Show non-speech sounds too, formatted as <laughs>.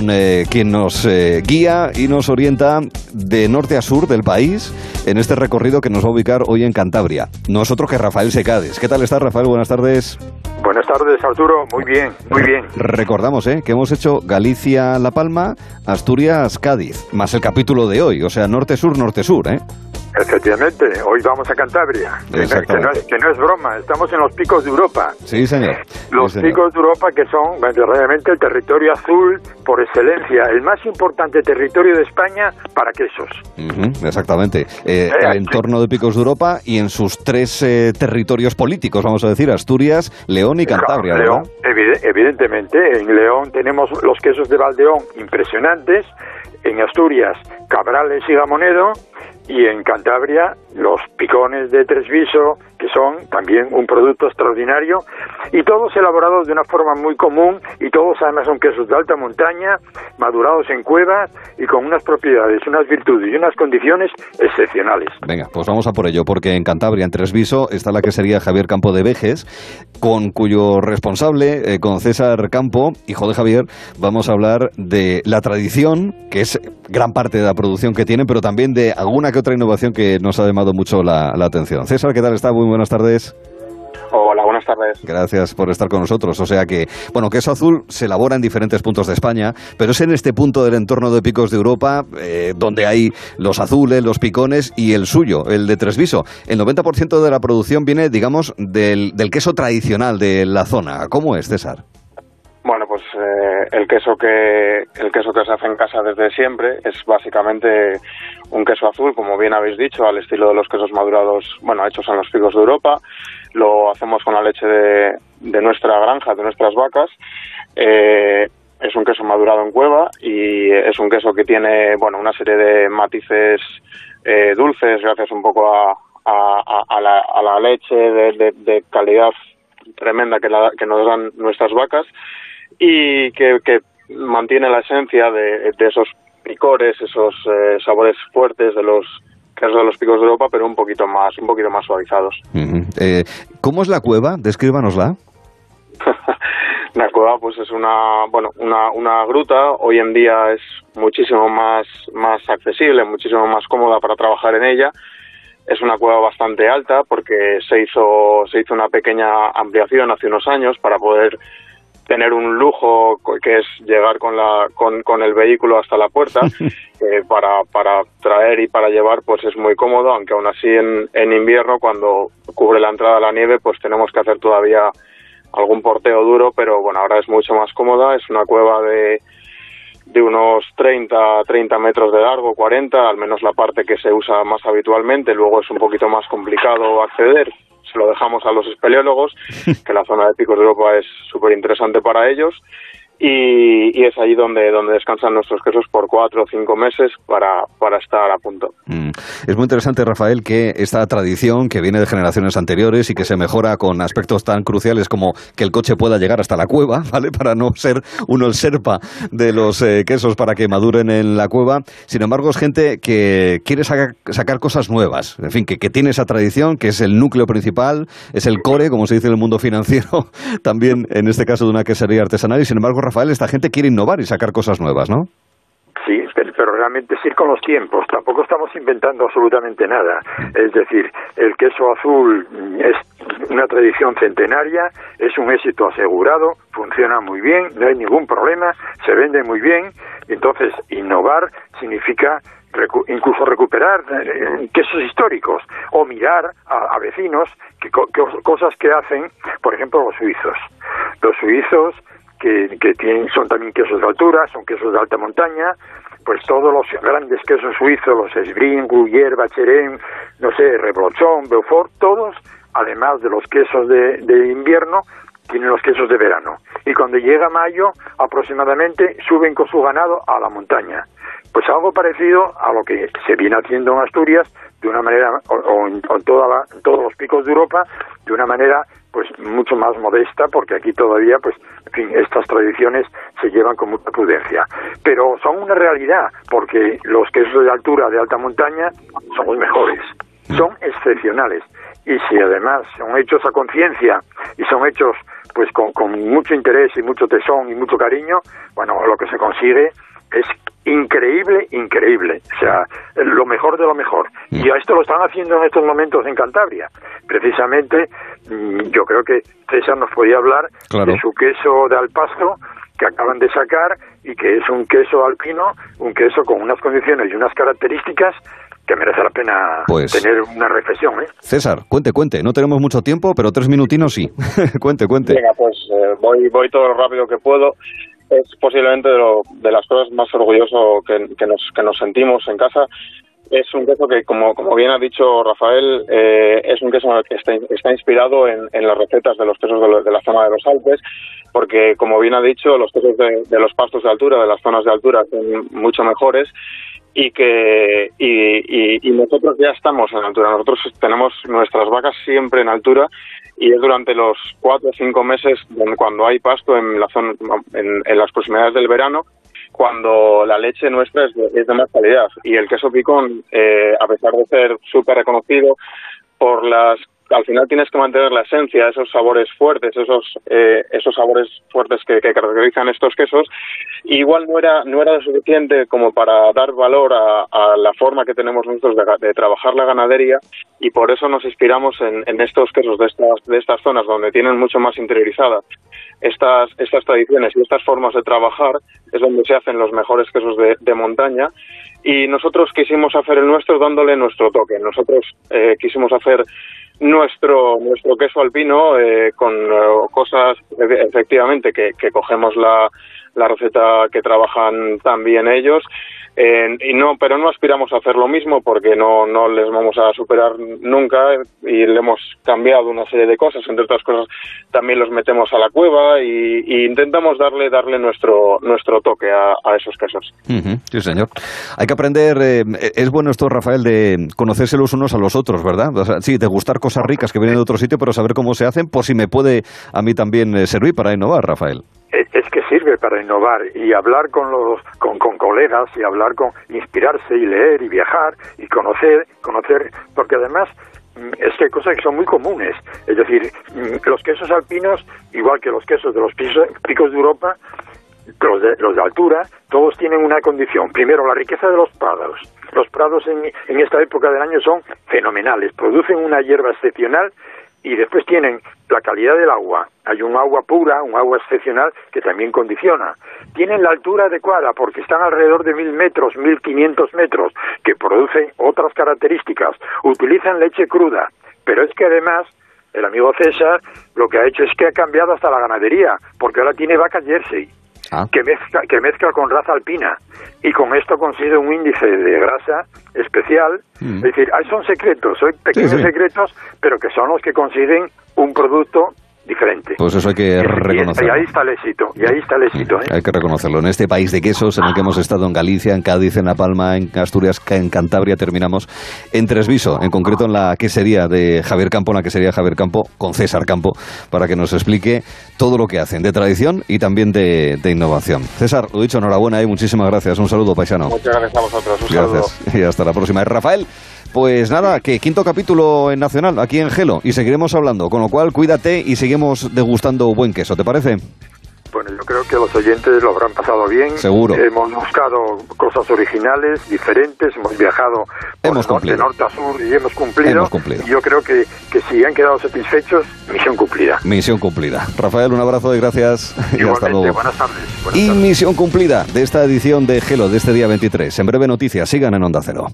Eh, quien nos eh, guía y nos orienta de norte a sur del país en este recorrido que nos va a ubicar hoy en Cantabria. Nosotros que Rafael Secades. ¿Qué tal está Rafael? Buenas tardes. Buenas tardes, Arturo. Muy bien, muy bien. Recordamos ¿eh? que hemos hecho Galicia-La Palma, Asturias-Cádiz, más el capítulo de hoy, o sea, norte-sur, norte-sur, ¿eh? Efectivamente, hoy vamos a Cantabria, que no, es, broma, estamos en los picos de Europa. Sí, señor. Los picos de Europa que son realmente el territorio azul por excelencia, el más importante territorio de España para quesos. exactamente, eh, el entorno de picos de Europa y en sus tres eh, territorios políticos, vamos a decir, Asturias, León y Cantabria. León, evidentemente, en León tenemos los quesos de Valdeón impresionantes, en Asturias, Cabrales y Gamonedo, y en Cantabria los picones de Tresviso, que son también un producto extraordinario, y todos elaborados de una forma muy común, y todos además son quesos de alta montaña, madurados en cuevas y con unas propiedades, unas virtudes y unas condiciones excepcionales. Venga, pues vamos a por ello, porque en Cantabria, en Tresviso, está la que sería Javier Campo de Vejes, con cuyo responsable, eh, con César Campo, hijo de Javier, vamos a hablar de la tradición, que es gran parte de la producción que tienen, pero también de alguna que otra innovación que nos ha llamado mucho la, atención. César, ¿qué tal está? Muy buenas tardes. Hola, buenas tardes. Gracias por estar con nosotros. O sea que, bueno, queso azul se elabora en diferentes puntos de España, pero es en este punto del entorno de picos de Europa eh, donde hay los azules, los picones y el suyo, el de Tresviso. El 90% de la producción viene, digamos, del, del queso tradicional de la zona. ¿Cómo es, César? Pues eh, el queso que el queso que se hace en casa desde siempre es básicamente un queso azul, como bien habéis dicho, al estilo de los quesos madurados, bueno, hechos en los picos de Europa. Lo hacemos con la leche de, nuestra granja, de nuestras vacas. Eh, es un queso madurado en cueva y es un queso que tiene, bueno, una serie de matices eh, dulces gracias un poco a, la, leche de, calidad tremenda que, que nos dan nuestras vacas y que, mantiene la esencia de, esos picores, esos eh, sabores fuertes de los de los picos de Europa, pero un poquito más, un poquito más suavizados. <laughs> Eh, ¿Cómo es la cueva? Descríbanosla. la cueva, pues es una, bueno, una, una gruta. Hoy en día es muchísimo más, más accesible, muchísimo más cómoda para trabajar en ella. Es una cueva bastante alta porque se hizo, se hizo una pequeña ampliación hace unos años para poder tener un lujo que es llegar con, la, con, con el vehículo hasta la puerta <laughs> eh, para, para traer y para llevar pues es muy cómodo aunque aún así en, en invierno cuando cubre la entrada la nieve pues tenemos que hacer todavía algún porteo duro pero bueno ahora es mucho más cómoda es una cueva de de unos 30, 30 metros de largo, 40, al menos la parte que se usa más habitualmente, luego es un poquito más complicado acceder, se lo dejamos a los espeleólogos, <laughs> que la zona de Picos de Europa es súper interesante para ellos, y, es ahí donde, donde descansan nuestros quesos por cuatro o cinco meses para, para estar a punto. Mm. Es muy interesante, Rafael, que esta tradición que viene de generaciones anteriores y que se mejora con aspectos tan cruciales como que el coche pueda llegar hasta la cueva, <laughs> ¿vale? Para no ser uno el serpa de los eh, quesos para que maduren en la cueva. Sin embargo, es gente que quiere sacar, sacar cosas nuevas. En fin, que, que tiene esa tradición, que es el núcleo principal, es el core, como se dice en el mundo financiero, <laughs> también en este caso de una quesería artesanal. Y sin embargo, Rafael, esta gente quiere innovar y sacar cosas nuevas, ¿no? Sí, pero realmente ir con los tiempos. Tampoco estamos inventando absolutamente nada. Es decir, el queso azul es una tradición centenaria, es un éxito asegurado, funciona muy bien, no hay ningún problema, se vende muy bien. Entonces, innovar significa incluso recuperar eh, quesos históricos o mirar a, vecinos que, cosas que hacen, por ejemplo, los suizos. Los suizos que, tienen, son también quesos de altura, son quesos de alta montaña, pues todos los grandes quesos suizos, los Esbrin, Gruyère, Bacherem, no sé, Reblochon, Beaufort, todos, además de los quesos de, invierno, tienen los quesos de verano. Y cuando llega mayo, aproximadamente, suben con su ganado a la montaña. Pues algo parecido a lo que se viene haciendo en Asturias, de una manera, o, en, toda todos los picos de Europa, de una manera pues mucho más modesta porque aquí todavía pues en fin estas tradiciones se llevan con mucha prudencia. Pero son una realidad porque los quesos de altura de alta montaña son los mejores. Son excepcionales. Y si además son hechos a conciencia y son hechos pues con, con mucho interés y mucho tesón y mucho cariño, bueno, lo que se consigue es increíble, increíble. O sea, lo mejor de lo mejor. Y mm. esto lo están haciendo en estos momentos en Cantabria. Precisamente, mm, yo creo que César nos podía hablar de su queso de alpasto que acaban de sacar y que es un queso alpino, un queso con unas condiciones y unas características que merece la pena pues tener una reflexión. ¿eh? César, cuente, cuente. No tenemos mucho tiempo, pero tres minutinos sí. <laughs> cuente, cuente. Venga, pues eh, voy, voy todo lo rápido que puedo es posiblemente de, las cosas más orgulloso que, nos, que nos sentimos en casa. Es un queso que, como, como bien ha dicho Rafael, eh, es un queso que está, inspirado en, las recetas de los quesos de, la zona de los Alpes, porque, como bien ha dicho, los quesos de, de los pastos de altura, de las zonas de altura, son mucho mejores y que y, y, nosotros ya estamos en altura. Nosotros tenemos nuestras vacas siempre en altura y es durante los cuatro o cinco meses cuando hay pasto en la zona, en, las proximidades del verano cuando la leche nuestra es de, más calidad y el queso picón eh, a pesar de ser súper reconocido por las al final tienes que mantener la esencia, esos sabores fuertes, esos eh, esos sabores fuertes que, caracterizan estos quesos. igual no era no era suficiente como para dar valor a, la forma que tenemos nosotros de, trabajar la ganadería y por eso nos inspiramos en, estos quesos de estas de estas zonas donde tienen mucho más interiorizada estas estas tradiciones y estas formas de trabajar es donde se hacen los mejores quesos de, montaña y nosotros quisimos hacer el nuestro dándole nuestro toque. Nosotros eh, quisimos hacer nuestro nuestro queso alpino eh, con eh, cosas efectivamente que cogemos la, la receta que trabajan también ellos y no, pero no aspiramos a hacer lo mismo porque no, no les vamos a superar nunca y le hemos cambiado una serie de cosas, entre otras cosas también los metemos a la cueva y, intentamos darle darle nuestro nuestro toque a, esos quesos. sí, señor. Hay que aprender, eh, es bueno esto, Rafael, de conocerse los unos a los otros, ¿verdad? sí, de gustar cosas ricas que vienen de otro sitio, pero saber cómo se hacen, por si me puede a mí también eh, servir para innovar, Rafael es que sirve para innovar y hablar con los con, con, colegas y hablar con inspirarse y leer y viajar y conocer conocer porque además mm, es que hay cosas que son muy comunes. Es decir mm, los quesos alpinos igual que los quesos de los picos de Europa los de, los de altura todos tienen una condición. Primero la riqueza de los prados. Los prados en, en esta época del año son fenomenales. Producen una hierba excepcional y después tienen la calidad del agua. Hay un agua pura, un agua excepcional que también condiciona. Tienen la altura adecuada porque están alrededor de mil metros, mil quinientos metros, que producen otras características. Utilizan leche cruda, pero es que además el amigo César lo que ha hecho es que ha cambiado hasta la ganadería, porque ahora tiene vacas jersey. Ah. que, mezcla, que mezcla con raza alpina y con esto consigue un índice de grasa especial. Mm. Es decir, son secretos, son pequeños secretos, pero que son los que consiguen un producto diferente. Pues eso hay que reconocerlo. Y, ahí está el éxito, y ahí está el éxito. ¿eh? Hay que reconocerlo. En este país de quesos en el que hemos estado en Galicia, en Cádiz, en La Palma, en Asturias, en Cantabria, terminamos en Tresviso, en concreto en la quesería de Javier Campo, en la quesería Javier Campo, con César Campo, para que nos explique todo lo que hacen de tradición y también de, innovación. César, lo dicho, enhorabuena y muchísimas gracias. Un saludo, paisano. Muchas gracias a vosotros. Un gracias. Y hasta la próxima. Rafael. Pues nada, que quinto capítulo en Nacional, aquí en Gelo, y seguiremos hablando, con lo cual cuídate y seguimos degustando buen queso, ¿te parece? Bueno, yo creo que los oyentes lo habrán pasado bien. Seguro. Hemos buscado cosas originales, diferentes, hemos viajado hemos norte, norte a sur y hemos cumplido. Hemos cumplido. Y yo creo que, que si han quedado satisfechos, misión cumplida. Misión cumplida. Rafael, un abrazo y gracias. <laughs> y hasta luego. Buenas tardes. y misión cumplida de esta edición de Gelo de este día 23. En breve noticias, sigan en Onda Cero.